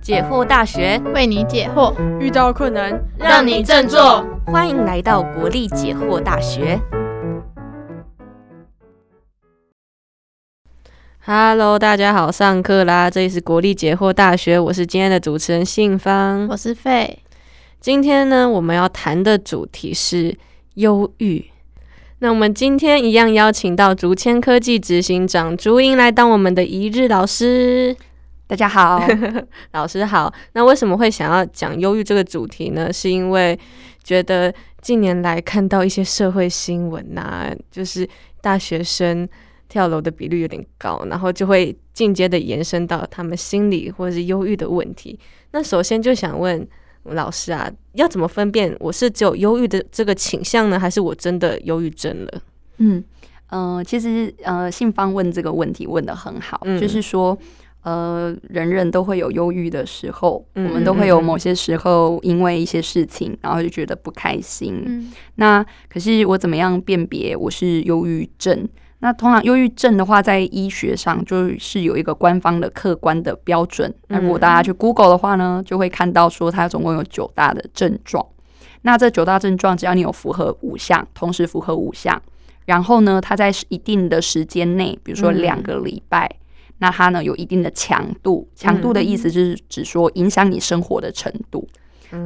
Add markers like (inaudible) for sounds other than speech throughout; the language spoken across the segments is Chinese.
解惑大学为你解惑，遇到困难让你振作。欢迎来到国立解惑大学。Hello，大家好，上课啦！这里是国立解惑大学，我是今天的主持人信芳，我是费。今天呢，我们要谈的主题是忧郁。那我们今天一样邀请到竹签科技执行长竹英来当我们的一日老师。大家好，(laughs) 老师好。那为什么会想要讲忧郁这个主题呢？是因为觉得近年来看到一些社会新闻呐，就是大学生跳楼的比率有点高，然后就会进阶的延伸到他们心理或者是忧郁的问题。那首先就想问。老师啊，要怎么分辨我是只有忧郁的这个倾向呢，还是我真的忧郁症了？嗯呃，其实呃，信芳问这个问题问的很好，就是说呃，人人都会有忧郁的时候，我们都会有某些时候因为一些事情，然后就觉得不开心。那可是我怎么样辨别我是忧郁症？那通常忧郁症的话，在医学上就是有一个官方的客观的标准。那如果大家去 Google 的话呢，就会看到说它总共有九大的症状。那这九大症状，只要你有符合五项，同时符合五项，然后呢，它在一定的时间内，比如说两个礼拜，那它呢有一定的强度。强度的意思就是指说影响你生活的程度，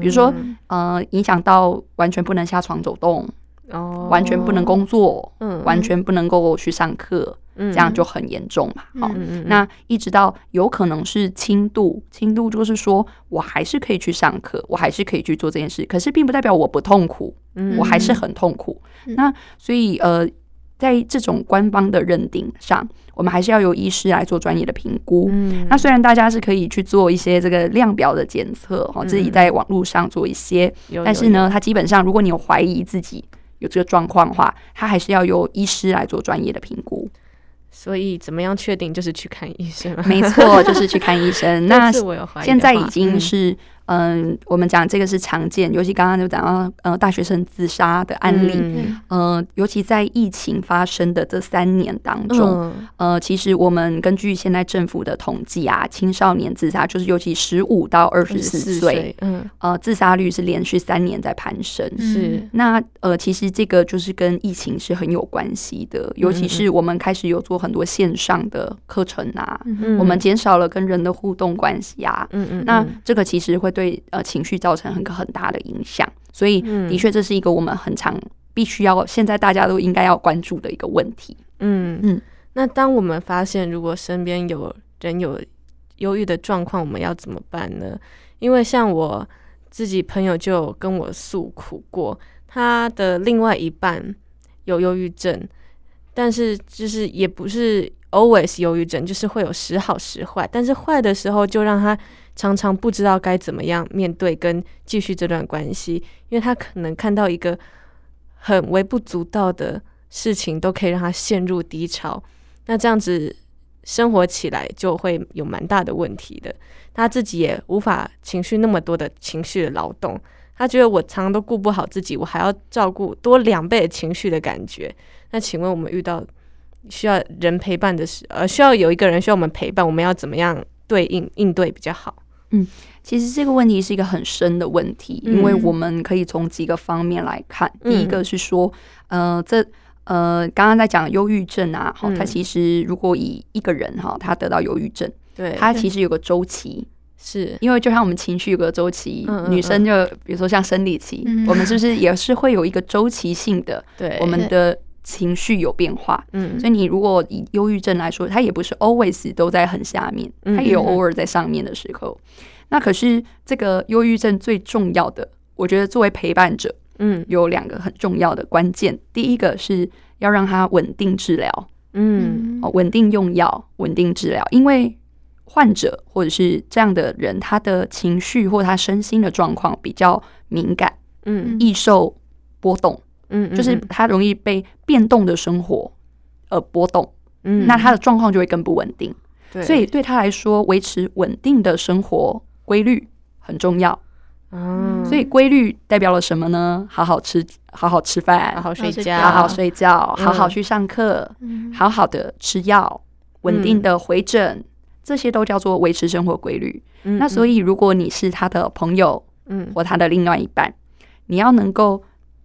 比如说呃，影响到完全不能下床走动。哦，完全不能工作，嗯，完全不能够去上课，嗯，这样就很严重嘛。好，那一直到有可能是轻度，轻度就是说我还是可以去上课，我还是可以去做这件事，可是并不代表我不痛苦，嗯，我还是很痛苦。那所以呃，在这种官方的认定上，我们还是要由医师来做专业的评估。嗯，那虽然大家是可以去做一些这个量表的检测，哈，自己在网络上做一些，但是呢，它基本上如果你有怀疑自己。有这个状况的话，他还是要由医师来做专业的评估。所以，怎么样确定就是去看医生？没错，就是去看医生。(laughs) 那现在已经是。嗯，我们讲这个是常见，尤其刚刚就讲到呃大学生自杀的案例，呃，尤其在疫情发生的这三年当中，呃，其实我们根据现在政府的统计啊，青少年自杀就是尤其十五到二十四岁，嗯，呃，自杀率是连续三年在攀升，是。那呃，其实这个就是跟疫情是很有关系的，尤其是我们开始有做很多线上的课程啊，我们减少了跟人的互动关系啊，嗯嗯，那这个其实会。对呃情绪造成很很大的影响，所以的确这是一个我们很常必须要现在大家都应该要关注的一个问题。嗯嗯，那当我们发现如果身边有人有忧郁的状况，我们要怎么办呢？因为像我自己朋友就跟我诉苦过，他的另外一半有忧郁症，但是就是也不是 always 忧郁症，就是会有时好时坏，但是坏的时候就让他。常常不知道该怎么样面对跟继续这段关系，因为他可能看到一个很微不足道的事情，都可以让他陷入低潮。那这样子生活起来就会有蛮大的问题的。他自己也无法情绪那么多的情绪的劳动，他觉得我常常都顾不好自己，我还要照顾多两倍的情绪的感觉。那请问我们遇到需要人陪伴的时，呃，需要有一个人需要我们陪伴，我们要怎么样对应应对比较好？嗯，其实这个问题是一个很深的问题，因为我们可以从几个方面来看。第一个是说，呃，这呃，刚刚在讲忧郁症啊，哈，它其实如果以一个人哈，他得到忧郁症，对，他其实有个周期，是。因为就像我们情绪有个周期，女生就比如说像生理期，我们是不是也是会有一个周期性的？对，我们的情绪有变化，嗯，所以你如果以忧郁症来说，它也不是 always 都在很下面，它也有偶尔在上面的时候。那可是这个忧郁症最重要的，我觉得作为陪伴者，嗯，有两个很重要的关键。第一个是要让他稳定治疗，嗯，稳定用药，稳定治疗。因为患者或者是这样的人，他的情绪或他身心的状况比较敏感，嗯，易受波动，嗯，就是他容易被变动的生活而波动，嗯，那他的状况就会更不稳定。所以对他来说，维持稳定的生活。规律很重要，嗯，所以规律代表了什么呢？好好吃，好好吃饭，好好睡觉，好好睡觉，好好去上课，好好的吃药，稳定的回诊，这些都叫做维持生活规律。那所以，如果你是他的朋友，嗯，或他的另外一半，你要能够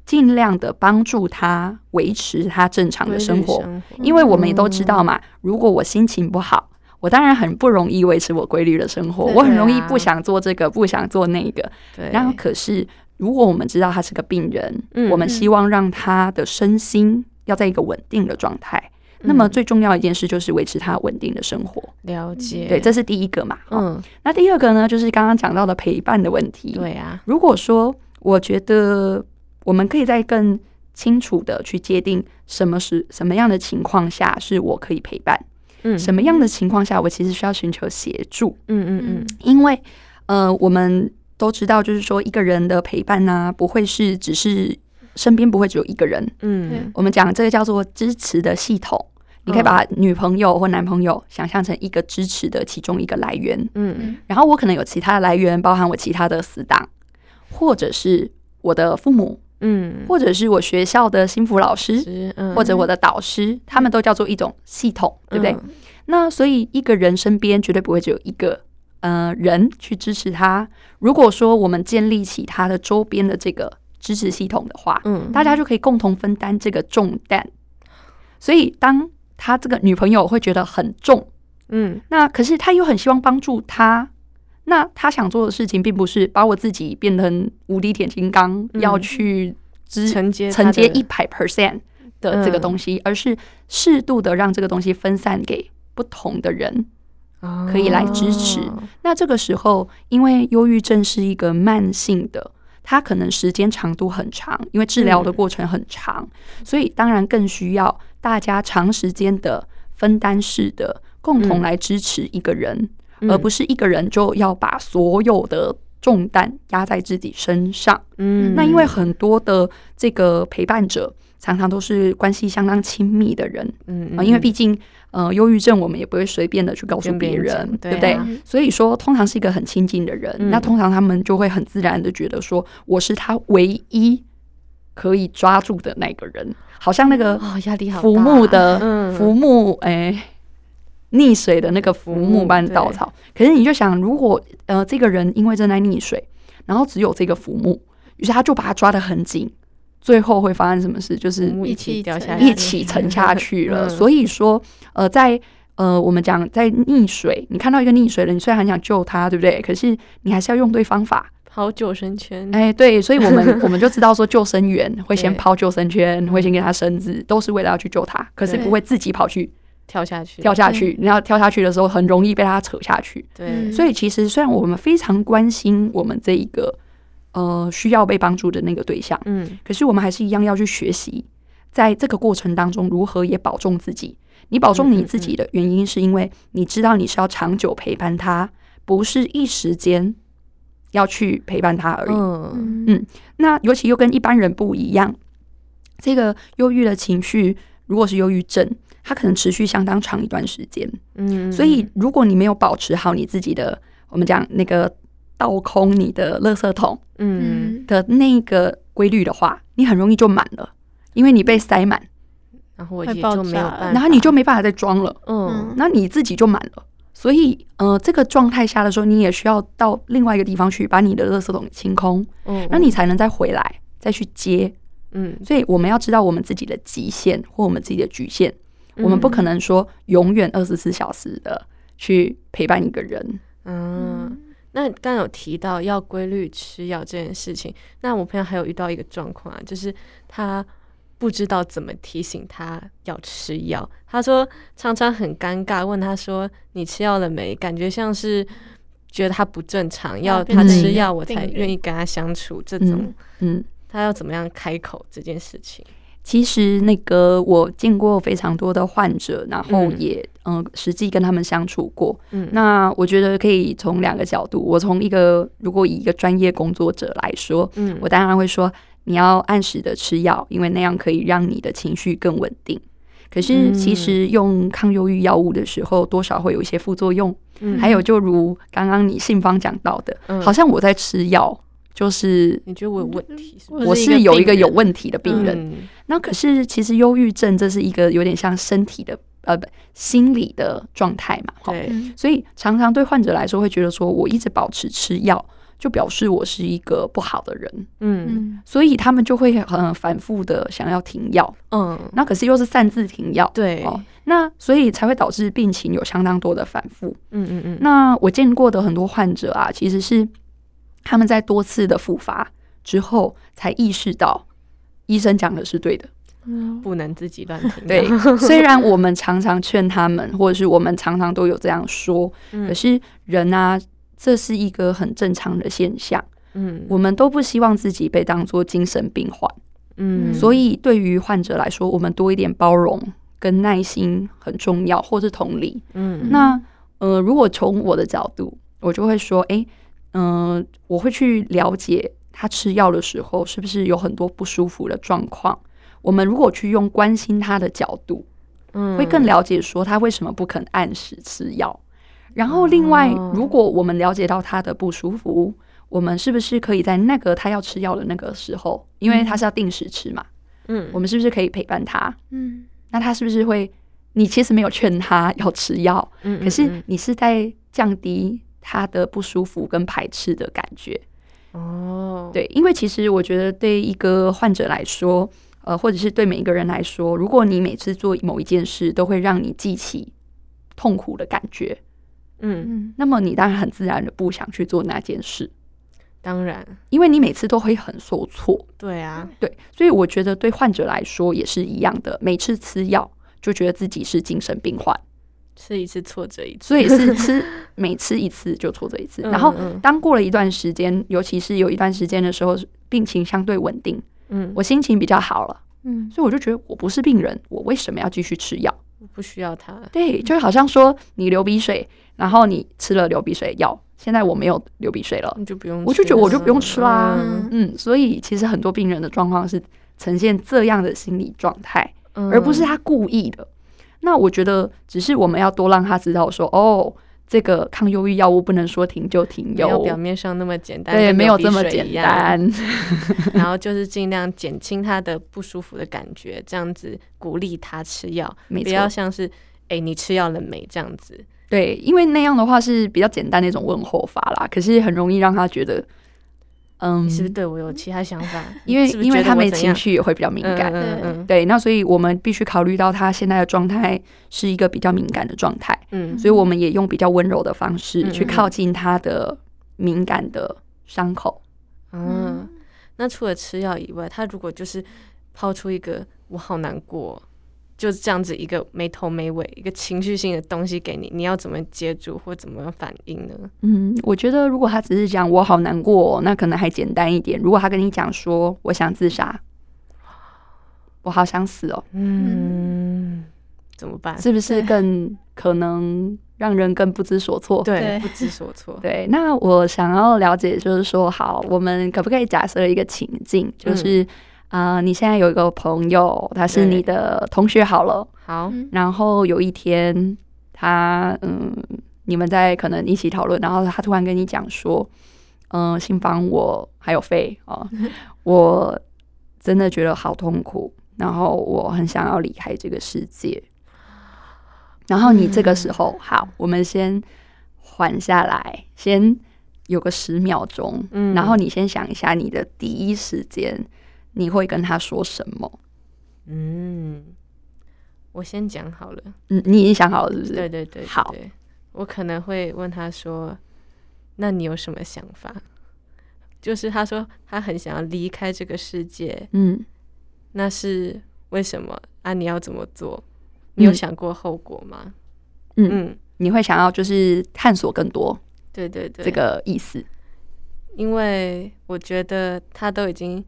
尽量的帮助他维持他正常的生活，因为我们也都知道嘛，如果我心情不好，我当然很不容易维持我规律的生活，我很容易不想做这个，不想做那个。然后，可是如果我们知道他是个病人，我们希望让他的身心要在一个稳定的状态。那么最重要一件事就是维持他稳定的生活。了解，对，这是第一个嘛。嗯，那第二个呢，就是刚刚讲到的陪伴的问题。对啊，如果说我觉得我们可以在更清楚的去界定什么是什么样的情况下是我可以陪伴，嗯，什么样的情况下我其实需要寻求协助。嗯嗯嗯，因为呃，我们都知道，就是说一个人的陪伴呢，不会是只是。身边不会只有一个人，嗯，我们讲这个叫做支持的系统，你可以把女朋友或男朋友想象成一个支持的其中一个来源，嗯，然后我可能有其他的来源，包含我其他的死党，或者是我的父母，嗯，或者是我学校的心辅老师，或者我的导师，他们都叫做一种系统，对不对？那所以一个人身边绝对不会只有一个呃人去支持他。如果说我们建立起他的周边的这个。支持系统的话，嗯，大家就可以共同分担这个重担。所以，当他这个女朋友会觉得很重，嗯，那可是他又很希望帮助他。那他想做的事情，并不是把我自己变成无敌铁金刚，要去支承接承接一百 percent 的这个东西，而是适度的让这个东西分散给不同的人，可以来支持。那这个时候，因为忧郁症是一个慢性的。它可能时间长度很长，因为治疗的过程很长，所以当然更需要大家长时间的分担式的共同来支持一个人，而不是一个人就要把所有的重担压在自己身上。嗯，那因为很多的这个陪伴者常常都是关系相当亲密的人，嗯啊，因为毕竟。呃，忧郁症我们也不会随便的去告诉别人，对不对？所以说，通常是一个很亲近的人，那通常他们就会很自然的觉得说，我是他唯一可以抓住的那个人，好像那个压力好浮木的浮木，哎，溺水的那个浮木般稻草。可是你就想，如果呃这个人因为正在溺水，然后只有这个浮木，于是他就把它抓得很紧。最后会发生什么事？就是一起掉下，一起沉下去了。所以说，呃，在呃，我们讲在溺水，你看到一个溺水的，你虽然很想救他，对不对？可是你还是要用对方法，抛救生圈。哎，对，所以我们 (laughs) 我们就知道说，救生员会先抛救生圈，会先给他绳子，都是为了要去救他，可是不会自己跑去跳下去。跳下去，你要跳下去的时候，很容易被他扯下去。对，所以其实虽然我们非常关心我们这一个。呃，需要被帮助的那个对象，嗯，可是我们还是一样要去学习，在这个过程当中，如何也保重自己。你保重你自己的原因，是因为你知道你是要长久陪伴他，不是一时间要去陪伴他而已。嗯嗯，那尤其又跟一般人不一样，这个忧郁的情绪，如果是忧郁症，它可能持续相当长一段时间。嗯，所以如果你没有保持好你自己的，我们讲那个。倒空你的垃圾桶，嗯。的那个规律的话，你很容易就满了，因为你被塞满，然后也就没有，然后你就没办法再装了，嗯，那你自己就满了。所以，呃，这个状态下的时候，你也需要到另外一个地方去把你的垃圾桶清空，嗯，那你才能再回来再去接，嗯。所以我们要知道我们自己的极限或我们自己的局限，我们不可能说永远二十四小时的去陪伴一个人，嗯。那刚有提到要规律吃药这件事情，那我朋友还有遇到一个状况啊，就是他不知道怎么提醒他要吃药。他说常常很尴尬，问他说：“你吃药了没？”感觉像是觉得他不正常，要他吃药我才愿意跟他相处。这种，嗯，他要怎么样开口这件事情？其实那个我见过非常多的患者，然后也嗯实际跟他们相处过。嗯，那我觉得可以从两个角度，我从一个如果以一个专业工作者来说，嗯，我当然会说你要按时的吃药，因为那样可以让你的情绪更稳定。可是其实用抗忧郁药物的时候，多少会有一些副作用。嗯，还有就如刚刚你信方讲到的，好像我在吃药。就是你觉得我有问题？我是有一个有问题的病人。那可是其实忧郁症这是一个有点像身体的呃不心理的状态嘛，对，所以常常对患者来说会觉得说，我一直保持吃药，就表示我是一个不好的人，嗯，所以他们就会很反复的想要停药，嗯，那可是又是擅自停药，对，哦那所以才会导致病情有相当多的反复，嗯嗯嗯。那我见过的很多患者啊，其实是他们在多次的复发之后，才意识到医生讲的是对的。不能自己乱听。对，虽然我们常常劝他们，或者是我们常常都有这样说，可是人啊，这是一个很正常的现象。嗯，我们都不希望自己被当作精神病患。嗯，所以对于患者来说，我们多一点包容跟耐心很重要，或是同理。嗯，那呃，如果从我的角度，我就会说，哎，嗯，我会去了解他吃药的时候是不是有很多不舒服的状况。我们如果去用关心他的角度，嗯，会更了解说他为什么不肯按时吃药。然后，另外，如果我们了解到他的不舒服，我们是不是可以在那个他要吃药的那个时候，因为他是要定时吃嘛，嗯，我们是不是可以陪伴他？嗯，那他是不是会？你其实没有劝他要吃药，嗯，可是你是在降低他的不舒服跟排斥的感觉。哦，对，因为其实我觉得对一个患者来说。呃，或者是对每一个人来说，如果你每次做某一件事都会让你记起痛苦的感觉，嗯，那么你当然很自然的不想去做那件事。当然，因为你每次都会很受挫。对啊，对，所以我觉得对患者来说也是一样的，每次吃药就觉得自己是精神病患，吃一次挫折一次，所以是吃每吃一次就挫折一次。然后当过了一段时间，尤其是有一段时间的时候，病情相对稳定。嗯，我心情比较好了，嗯，所以我就觉得我不是病人，我为什么要继续吃药？我不需要它。对，就好像说你流鼻水，然后你吃了流鼻水药，现在我没有流鼻水了，你就不用，我就觉得我就不用吃啦。嗯，所以其实很多病人的状况是呈现这样的心理状态，而不是他故意的。那我觉得只是我们要多让他知道说，哦。这个抗忧郁药物不能说停就停，有表面上那么简单，对，没有这么简单。(laughs) (laughs) 然后就是尽量减轻他的不舒服的感觉，这样子鼓励他吃药，不要像是哎，你吃药了没这样子。对，因为那样的话是比较简单的一种问候法啦，可是很容易让他觉得。嗯，你是不是对我有其他想法？(laughs) 因为因为他们情绪也会比较敏感，对，那所以我们必须考虑到他现在的状态是一个比较敏感的状态，嗯，所以我们也用比较温柔的方式去靠近他的敏感的伤口。嗯，那除了吃药以外，他如果就是抛出一个我好难过。就是这样子一个没头没尾、一个情绪性的东西给你，你要怎么接住或怎么反应呢？嗯，我觉得如果他只是讲我好难过，那可能还简单一点。如果他跟你讲说我想自杀，我好想死哦，嗯，怎么办？是不是更可能让人更不知所措？对，不知所措。(laughs) 对，那我想要了解，就是说，好，我们可不可以假设一个情境，就是。啊，你现在有一个朋友，他是你的同学好了，好，然后有一天他嗯，你们在可能一起讨论，然后他突然跟你讲说，嗯，新房我还有肺啊，(laughs) 我真的觉得好痛苦，然后我很想要离开这个世界，然后你这个时候好，我们先缓下来，先有个十秒钟，嗯，然后你先想一下你的第一时间。你会跟他说什么？嗯，我先讲好了。嗯，你已经想好了是不是？对对对，好。我可能会问他说：“那你有什么想法？”就是他说他很想要离开这个世界。嗯，那是为什么啊？你要怎么做？你有想过后果吗？嗯，你会想要就是探索更多？对对对，这个意思。因为我觉得他都已经。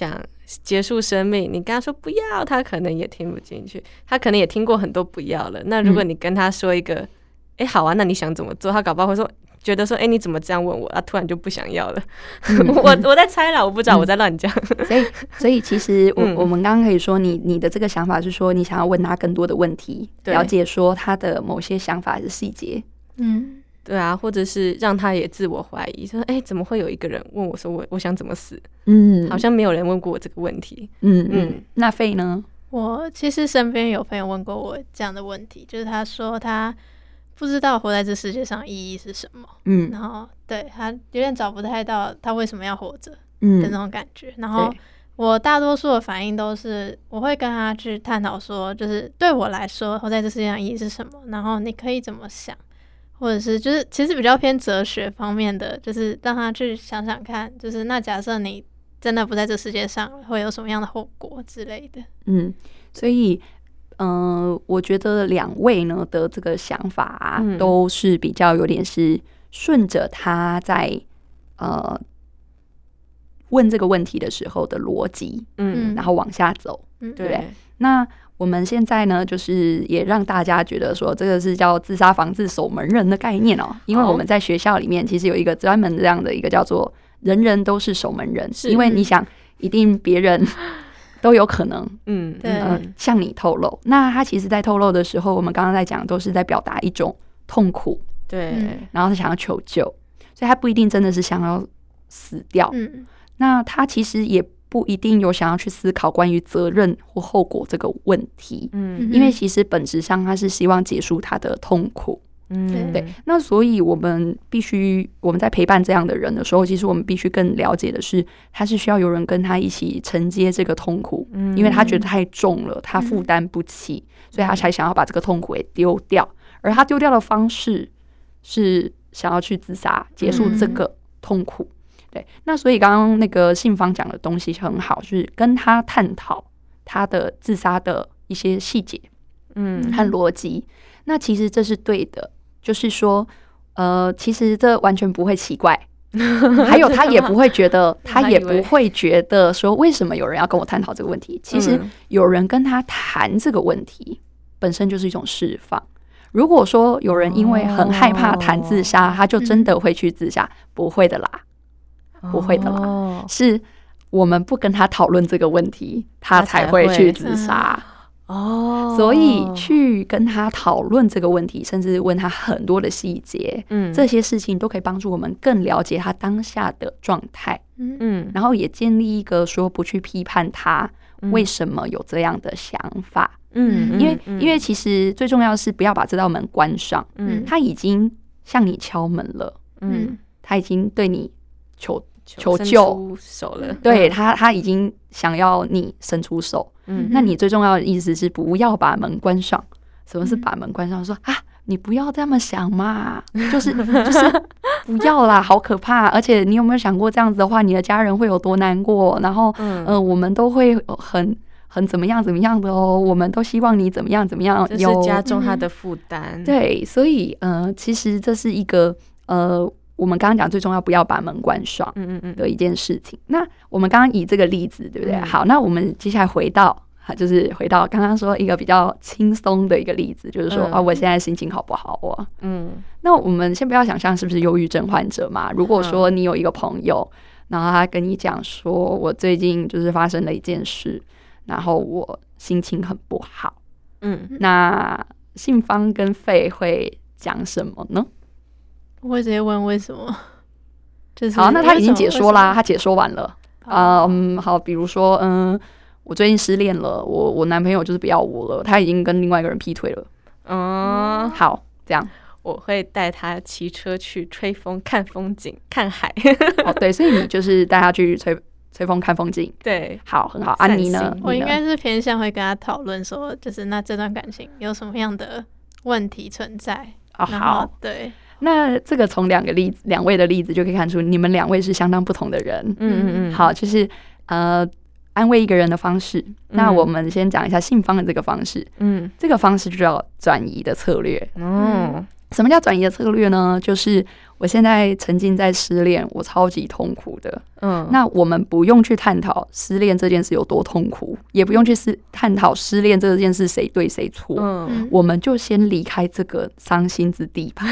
想结束生命，你跟他说不要，他可能也听不进去。他可能也听过很多不要了。那如果你跟他说一个，哎，好啊，那你想怎么做？他搞不好会说，觉得说，哎，你怎么这样问我？他突然就不想要了。(laughs) 我我在猜了，我不知道，我在乱讲。所以，所以其实我我们刚刚可以说，你你的这个想法是说，你想要问他更多的问题，了解说他的某些想法的细节。嗯。对啊，或者是让他也自我怀疑，说：“哎，怎么会有一个人问我说我我想怎么死？嗯，好像没有人问过我这个问题。”嗯嗯，那费呢？我其实身边有朋友问过我这样的问题，就是他说他不知道活在这世界上意义是什么，嗯，然后对他有点找不太到他为什么要活着，嗯的那种感觉。然后我大多数的反应都是，我会跟他去探讨说，就是对我来说活在这世界上意义是什么，然后你可以怎么想，或者是就是其实比较偏哲学方面的，就是让他去想想看，就是那假设你。真的不在这世界上，会有什么样的后果之类的？嗯，所以，嗯，我觉得两位呢的这个想法都是比较有点是顺着他在呃问这个问题的时候的逻辑，嗯，然后往下走，对不对？那我们现在呢，就是也让大家觉得说，这个是叫自杀防治守门人的概念哦，因为我们在学校里面其实有一个专门这样的一个叫做。人人都是守门人，是因为你想，一定别人都有可能，嗯，对，向你透露。那他其实，在透露的时候，我们刚刚在讲，都是在表达一种痛苦，对，然后他想要求救，所以他不一定真的是想要死掉。嗯，那他其实也不一定有想要去思考关于责任或后果这个问题，嗯，因为其实本质上他是希望结束他的痛苦。嗯，对，那所以我们必须我们在陪伴这样的人的时候，其实我们必须更了解的是，他是需要有人跟他一起承接这个痛苦，嗯，因为他觉得太重了，他负担不起，所以他才想要把这个痛苦给丢掉，而他丢掉的方式是想要去自杀，结束这个痛苦。对，那所以刚刚那个信方讲的东西很好，就是跟他探讨他的自杀的一些细节，嗯，和逻辑，那其实这是对的。就是说，呃，其实这完全不会奇怪，(laughs) 还有他也不会觉得，(laughs) 他也不会觉得说，为什么有人要跟我探讨这个问题？其实有人跟他谈这个问题，本身就是一种释放。如果说有人因为很害怕谈自杀，他就真的会去自杀？不会的啦，不会的啦，是我们不跟他讨论这个问题，他才会去自杀。哦，所以去跟他讨论这个问题，甚至问他很多的细节，嗯，这些事情都可以帮助我们更了解他当下的状态，嗯，然后也建立一个说不去批判他为什么有这样的想法，嗯，因为因为其实最重要的是不要把这道门关上，嗯，他已经向你敲门了，嗯，他已经对你求求救手了，对他他已经想要你伸出手。嗯，那你最重要的意思是不要把门关上。什么是把门关上？说啊，你不要这么想嘛，就是就是 (laughs) 不要啦，好可怕。而且你有没有想过这样子的话，你的家人会有多难过？然后，嗯，我们都会很很怎么样怎么样的哦。我们都希望你怎么样怎么样，就是加重他的负担。对，所以，嗯，其实这是一个呃。我们刚刚讲最重要，不要把门关上，嗯嗯嗯的一件事情。那我们刚刚以这个例子，对不对？好，那我们接下来回到，就是回到刚刚说一个比较轻松的一个例子，就是说啊，我现在心情好不好啊？嗯，那我们先不要想象是不是忧郁症患者嘛。如果说你有一个朋友，然后他跟你讲说，我最近就是发生了一件事，然后我心情很不好，嗯，那信方跟肺会讲什么呢？我会直接问为什么，就是好，那他已经解说啦，他解说完了啊，嗯，好，比如说，嗯，我最近失恋了，我我男朋友就是不要我了，他已经跟另外一个人劈腿了，嗯，好，这样我会带他骑车去吹风、看风景、看海，哦，对，所以你就是带他去吹吹风、看风景，对，好，很好，安妮呢？我应该是偏向会跟他讨论说，就是那这段感情有什么样的问题存在哦？好，对。那这个从两个例子，两位的例子就可以看出，你们两位是相当不同的人。嗯嗯嗯。好，就是呃，安慰一个人的方式。那我们先讲一下信方的这个方式。嗯，这个方式就叫转移的策略。嗯，什么叫转移的策略呢？就是。我现在沉浸在失恋，我超级痛苦的。嗯，那我们不用去探讨失恋这件事有多痛苦，也不用去思探讨失恋这件事谁对谁错。嗯，我们就先离开这个伤心之地吧，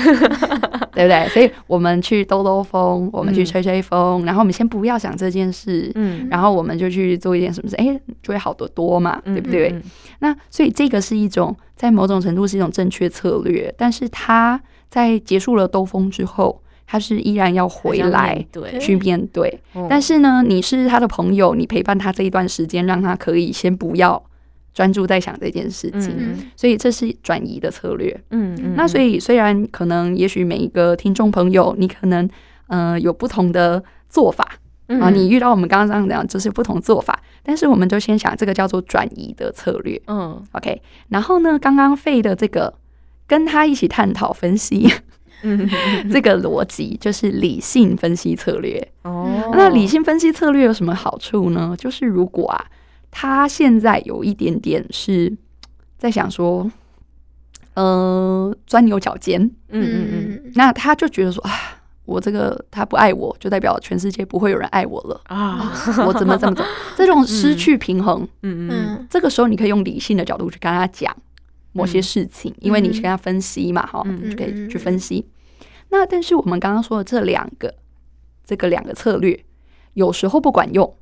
(laughs) 对不对？所以我们去兜兜风，我们去吹吹风，然后我们先不要想这件事。嗯，然后我们就去做一件什么事？哎，就会好得多嘛，对不对？那所以这个是一种在某种程度是一种正确策略，但是他。在结束了兜风之后，他是依然要回来去面对。但是呢，你是他的朋友，你陪伴他这一段时间，让他可以先不要专注在想这件事情，所以这是转移的策略。嗯嗯。那所以虽然可能也许每一个听众朋友，你可能呃有不同的做法啊，你遇到我们刚刚这样讲，就是不同做法。但是我们就先想这个叫做转移的策略。嗯。OK。然后呢，刚刚费的这个跟他一起探讨分析，(laughs) 这个逻辑就是理性分析策略。哦。那理性分析策略有什么好处呢？就是如果啊。他现在有一点点是在想说，呃，钻牛角尖，嗯嗯嗯，那他就觉得说啊，我这个他不爱我，就代表全世界不会有人爱我了。啊，(laughs) 我怎么怎么怎么，这种失去平衡，嗯。嗯，这个时候你可以用理性的角度去跟他讲某些事情，因为你去跟他分析嘛，哈，就可以去分析。那但是我们刚刚说的这两个，这个两个策略，有时候不管用。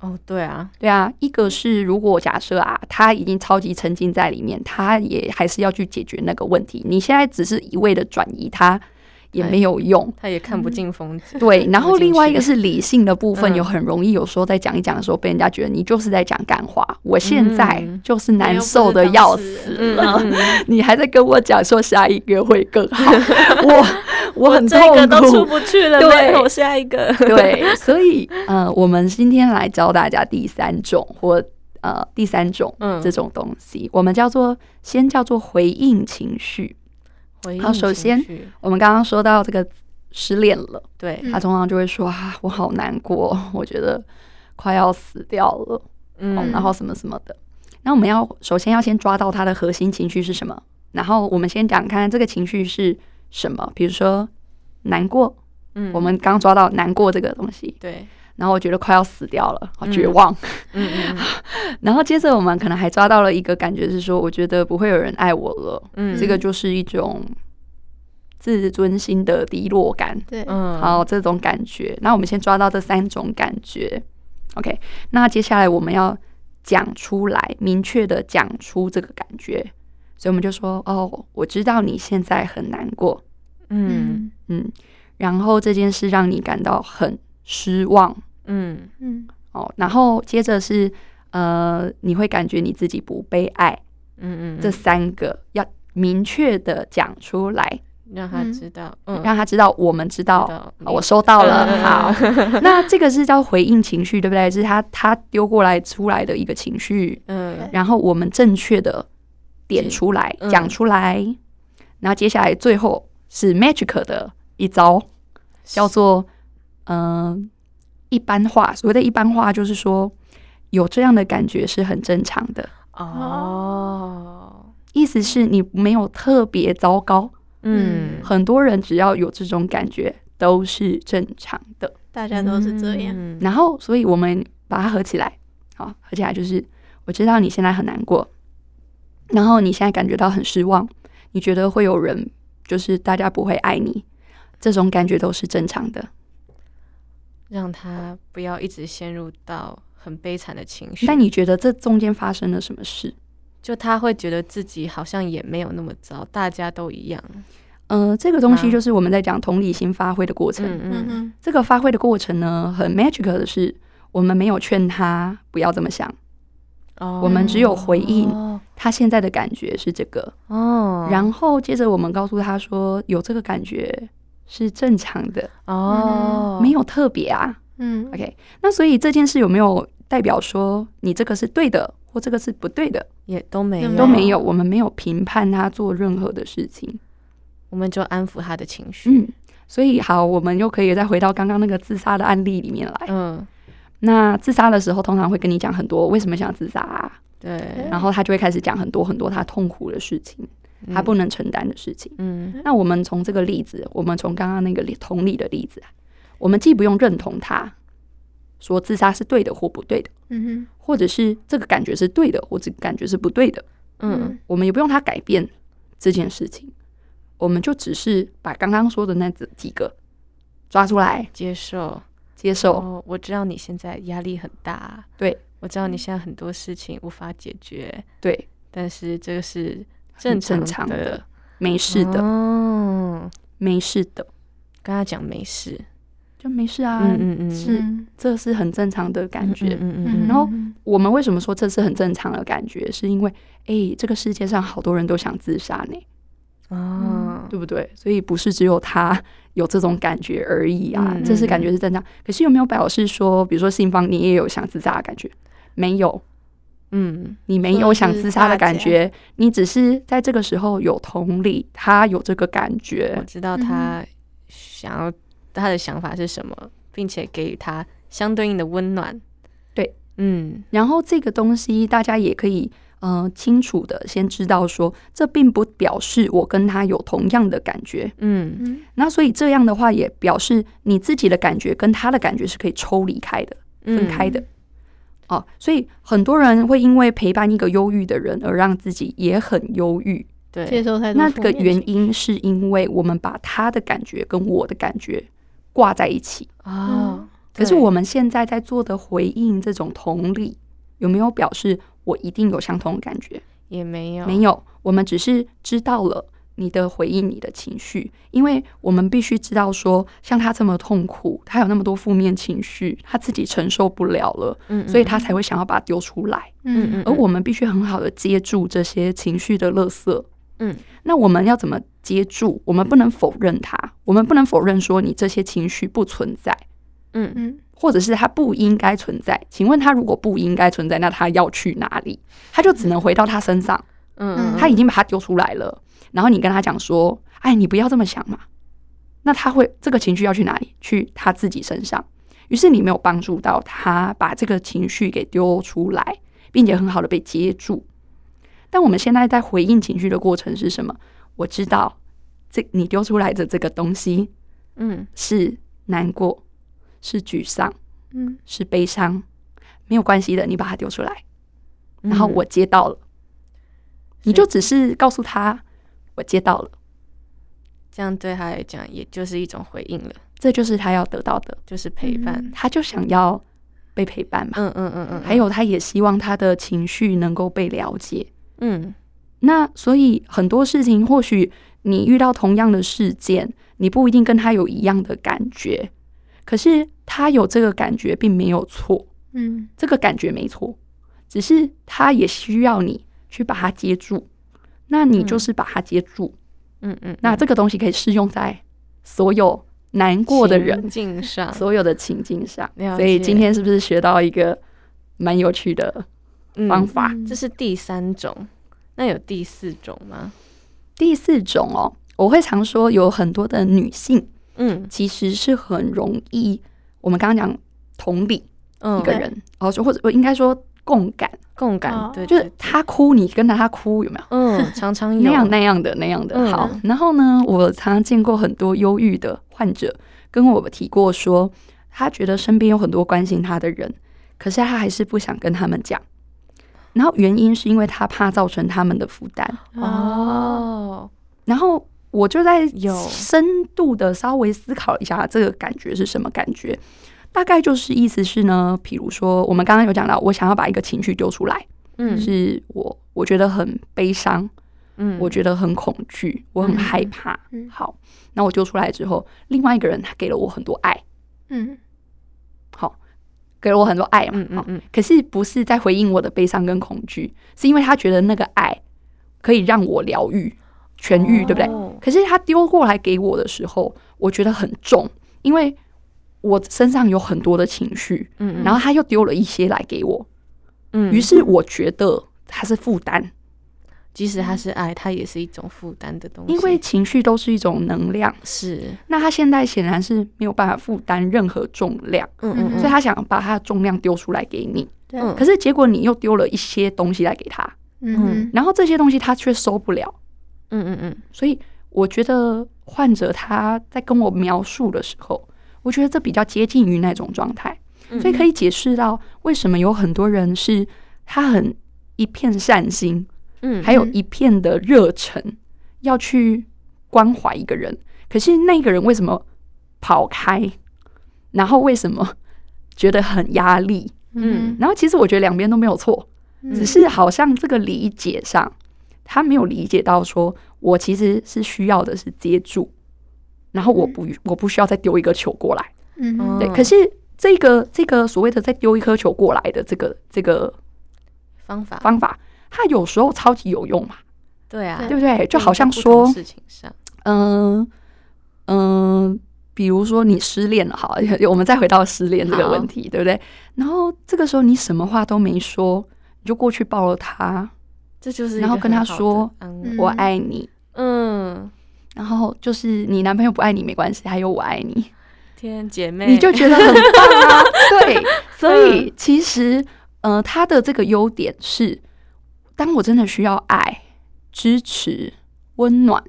哦，对啊，对啊，一个是如果假设啊，他已经超级沉浸在里面，他也还是要去解决那个问题。你现在只是一味的转移他，也没有用，他也看不进风景。对，(laughs) 然后另外一个是理性的部分，有很容易有时候在讲一讲的时候，被人家觉得你就是在讲干话。我现在就是难受的要死了，(laughs) 你还在跟我讲说下一个会更好，(laughs) 我。我很痛苦，都出不去了。对，下一个。对，所以呃，我们今天来教大家第三种或呃第三种这种东西，我们叫做先叫做回应情绪。好，首先我们刚刚说到这个失恋了，对他通常就会说啊，我好难过，我觉得快要死掉了，嗯，然后什么什么的。那我们要首先要先抓到他的核心情绪是什么，然后我们先讲看这个情绪是。什么？比如说难过，嗯，我们刚抓到难过这个东西，对。然后我觉得快要死掉了，好绝望，嗯嗯。(laughs) 然后接着我们可能还抓到了一个感觉是说，我觉得不会有人爱我了，嗯，这个就是一种自尊心的低落感，对，嗯。好，这种感觉。那我们先抓到这三种感觉，OK。那接下来我们要讲出来，明确的讲出这个感觉。所以我们就说哦，我知道你现在很难过，嗯嗯，然后这件事让你感到很失望，嗯。嗯，哦，然后接着是呃，你会感觉你自己不被爱，嗯嗯，这三个要明确的讲出来，让他知道，嗯，让他知道我们知道，我收到了，好，(laughs) 那这个是叫回应情绪，对不对？是他他丢过来出来的一个情绪，嗯，然后我们正确的。点出来，讲出来，然后接下来最后是 magic 的一招，叫做嗯一般化。所谓的一般化，就是说有这样的感觉是很正常的哦。意思是你没有特别糟糕，嗯，很多人只要有这种感觉都是正常的，大家都是这样。然后，所以我们把它合起来，好，合起来就是我知道你现在很难过。然后你现在感觉到很失望，你觉得会有人就是大家不会爱你，这种感觉都是正常的。让他不要一直陷入到很悲惨的情绪。但你觉得这中间发生了什么事？就他会觉得自己好像也没有那么糟，大家都一样。嗯，这个东西就是我们在讲同理心发挥的过程。嗯嗯，这个发挥的过程呢，很 magical 的是，我们没有劝他不要这么想。我们只有回应他现在的感觉是这个哦，然后接着我们告诉他说有这个感觉是正常的。哦，没有特别啊，嗯，OK，那所以这件事有没有代表说你这个是对的或这个是不对的，也都没有。都没有，我们没有评判他做任何的事情，我们就安抚他的情绪，嗯，所以好，我们又可以再回到刚刚那个自杀的案例里面来，嗯。那自杀的时候，通常会跟你讲很多为什么想自杀，对，然后他就会开始讲很多很多他痛苦的事情，他不能承担的事情。嗯，那我们从这个例子，我们从刚刚那个同理的例子，我们既不用认同他说自杀是对的或不对的，嗯哼，或者是这个感觉是对的或者感觉是不对的，嗯，我们也不用他改变这件事情，我们就只是把刚刚说的那几个抓出来。接受。接受，我知道你现在压力很大，对。我知道你现在很多事情无法解决，对，但是这个是正常的，没事的，哦，没事的，跟他讲没事，就没事啊，嗯嗯嗯，是这是很正常的感觉，嗯嗯，然后我们为什么说这是很正常的感觉？是因为哎，这个世界上好多人都想自杀呢，啊，对不对？所以不是只有他有这种感觉而已啊，这是感觉是正常。可是有没有表示说，比如说信方你也有想自杀的感觉？没有，嗯，你没有想自杀的感觉，你只是在这个时候有同理，他有这个感觉，我知道他想要。他的想法是什么，并且给予他相对应的温暖。对，嗯，然后这个东西大家也可以呃清楚的先知道，说这并不表示我跟他有同样的感觉。嗯嗯，那所以这样的话也表示你自己的感觉跟他的感觉是可以抽离开的、分开的。哦，所以很多人会因为陪伴一个忧郁的人而让自己也很忧郁。对，接受太多。那个原因是因为我们把他的感觉跟我的感觉。挂在一起啊！可是我们现在在做的回应，这种同理有没有表示我一定有相同的感觉？也没有，没有。我们只是知道了你的回应，你的情绪，因为我们必须知道说，像他这么痛苦，他有那么多负面情绪，他自己承受不了了，嗯，所以他才会想要把它丢出来，嗯嗯。而我们必须很好的接住这些情绪的垃圾。嗯，那我们要怎么接住？我们不能否认它，我们不能否认说你这些情绪不存在。嗯嗯，或者是它不应该存在。请问他如果不应该存在，那他要去哪里？他就只能回到他身上。嗯，他已经把它丢出来了。然后你跟他讲说：“哎，你不要这么想嘛。”那他会这个情绪要去哪里？去他自己身上。于是你没有帮助到他把这个情绪给丢出来，并且很好的被接住。但我们现在在回应情绪的过程是什么？我知道，这你丢出来的这个东西，嗯，是难过，是沮丧，嗯，是悲伤，没有关系的，你把它丢出来，然后我接到了，你就只是告诉他我接到了，这样对他来讲也就是一种回应了，这就是他要得到的，就是陪伴，他就想要被陪伴嘛，嗯嗯嗯嗯，还有他也希望他的情绪能够被了解。嗯，那所以很多事情，或许你遇到同样的事件，你不一定跟他有一样的感觉，可是他有这个感觉并没有错，嗯，这个感觉没错，只是他也需要你去把它接住，那你就是把它接住，嗯嗯，那这个东西可以适用在所有难过的人境上，所有的情境上，所以今天是不是学到一个蛮有趣的？方法，这是第三种。那有第四种吗？第四种哦，我会常说，有很多的女性，嗯，其实是很容易，我们刚刚讲同理一个人，哦，或者我应该说共感，共感，对，就是他哭，你跟着他哭，有没有？嗯，(laughs) 常常有。那样那样的那样的。好，然后呢，我常常见过很多忧郁的患者，跟我提过说，他觉得身边有很多关心他的人，可是他还是不想跟他们讲。然后原因是因为他怕造成他们的负担。哦，然后我就在有。深度的稍微思考一下这个感觉是什么感觉，大概就是意思是呢，比如说我们刚刚有讲到，我想要把一个情绪丢出来，嗯，是我我觉得很悲伤，嗯，我觉得很恐惧，我很害怕，嗯，好，那我丢出来之后，另外一个人他给了我很多爱，嗯。好给了我很多爱嘛，嗯嗯可是不是在回应我的悲伤跟恐惧，是因为他觉得那个爱可以让我疗愈、痊愈，对不对？可是他丢过来给我的时候，我觉得很重，因为我身上有很多的情绪，嗯，然后他又丢了一些来给我，嗯，于是我觉得他是负担。即使他是爱，他也是一种负担的东西。因为情绪都是一种能量，是。那他现在显然是没有办法负担任何重量，嗯嗯，所以他想把他的重量丢出来给你，对。可是结果你又丢了一些东西来给他，嗯，然后这些东西他却收不了，嗯嗯嗯。所以我觉得患者他在跟我描述的时候，我觉得这比较接近于那种状态，所以可以解释到为什么有很多人是他很一片善心。嗯，还有一片的热忱要去关怀一个人，可是那个人为什么跑开？然后为什么觉得很压力？嗯，然后其实我觉得两边都没有错，只是好像这个理解上，他没有理解到，说我其实是需要的是接住，然后我不我不需要再丢一个球过来，嗯，对。可是这个这个所谓的再丢一颗球过来的这个这个方法方法，它有时候超级有用嘛？对啊，对不对？就好像说，事情上，嗯嗯，比如说你失恋了，好，(laughs) 我们再回到失恋这个问题，对不对？然后这个时候你什么话都没说，你就过去抱了他，这就是然后跟他说我爱你，嗯。然后就是你男朋友不爱你没关系，还有我爱你，天姐妹，你就觉得很棒啊。对，(laughs) 所以其实，呃，他的这个优点是，当我真的需要爱、支持、温暖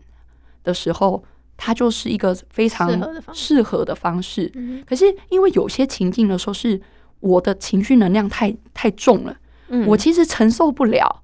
的时候，它就是一个非常适合的方式。可是因为有些情境的时候，是我的情绪能量太太重了，我其实承受不了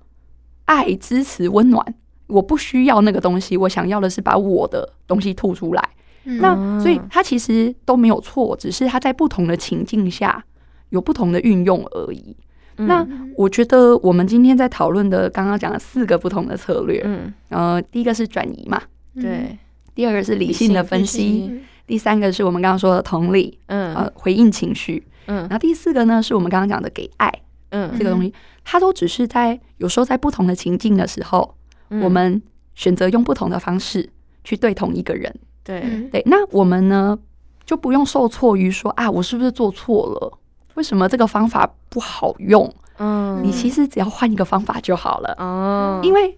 爱、支持、温暖。我不需要那个东西，我想要的是把我的东西吐出来。那所以它其实都没有错，只是它在不同的情境下有不同的运用而已。那我觉得我们今天在讨论的刚刚讲了四个不同的策略，嗯，呃，第一个是转移嘛，对，第二个是理性的分析，第三个是我们刚刚说的同理，嗯，呃，回应情绪，嗯，然后第四个呢是我们刚刚讲的给爱，嗯，这个东西它都只是在有时候在不同的情境的时候。我们选择用不同的方式去对同一个人，对。对，那我们呢就不用受挫于说啊，我是不是做错了？为什么这个方法不好用？嗯，你其实只要换一个方法就好了。哦，因为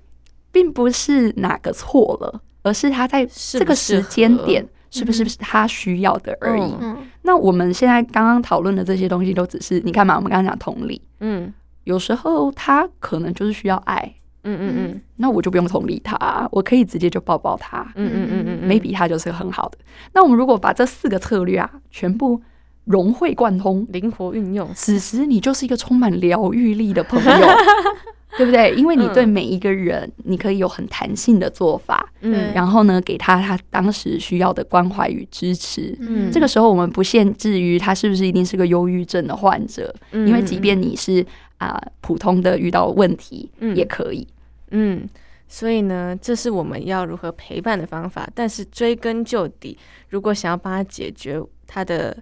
并不是哪个错了，而是他在这个时间点是不是他需要的而已。那我们现在刚刚讨论的这些东西，都只是你看嘛，我们刚刚讲同理，嗯，有时候他可能就是需要爱。嗯嗯嗯，那我就不用同理他，我可以直接就抱抱他。嗯嗯嗯嗯，maybe 他就是很好的。那我们如果把这四个策略啊全部融会贯通、灵活运用，此时你就是一个充满疗愈力的朋友，(laughs) 对不对？因为你对每一个人，你可以有很弹性的做法，嗯，然后呢，给他他当时需要的关怀与支持。嗯，这个时候我们不限制于他是不是一定是个忧郁症的患者，因为即便你是。啊，普通的遇到问题也可以，嗯，所以呢，这是我们要如何陪伴的方法。但是追根究底，如果想要帮他解决他的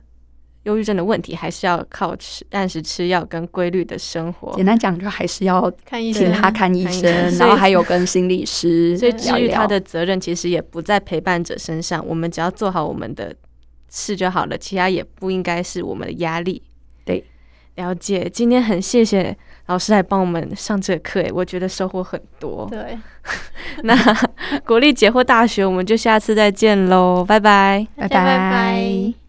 忧郁症的问题，还是要靠吃，按时吃药跟规律的生活。简单讲，就还是要看医生，他看医生，然后还有跟心理师。(laughs) 所以治愈他的责任其实也不在陪伴者身上，我们只要做好我们的事就好了，其他也不应该是我们的压力。了解，今天很谢谢老师来帮我们上这课，哎，我觉得收获很多。对，(laughs) 那国立解惑大学，我们就下次再见喽，拜拜，拜拜。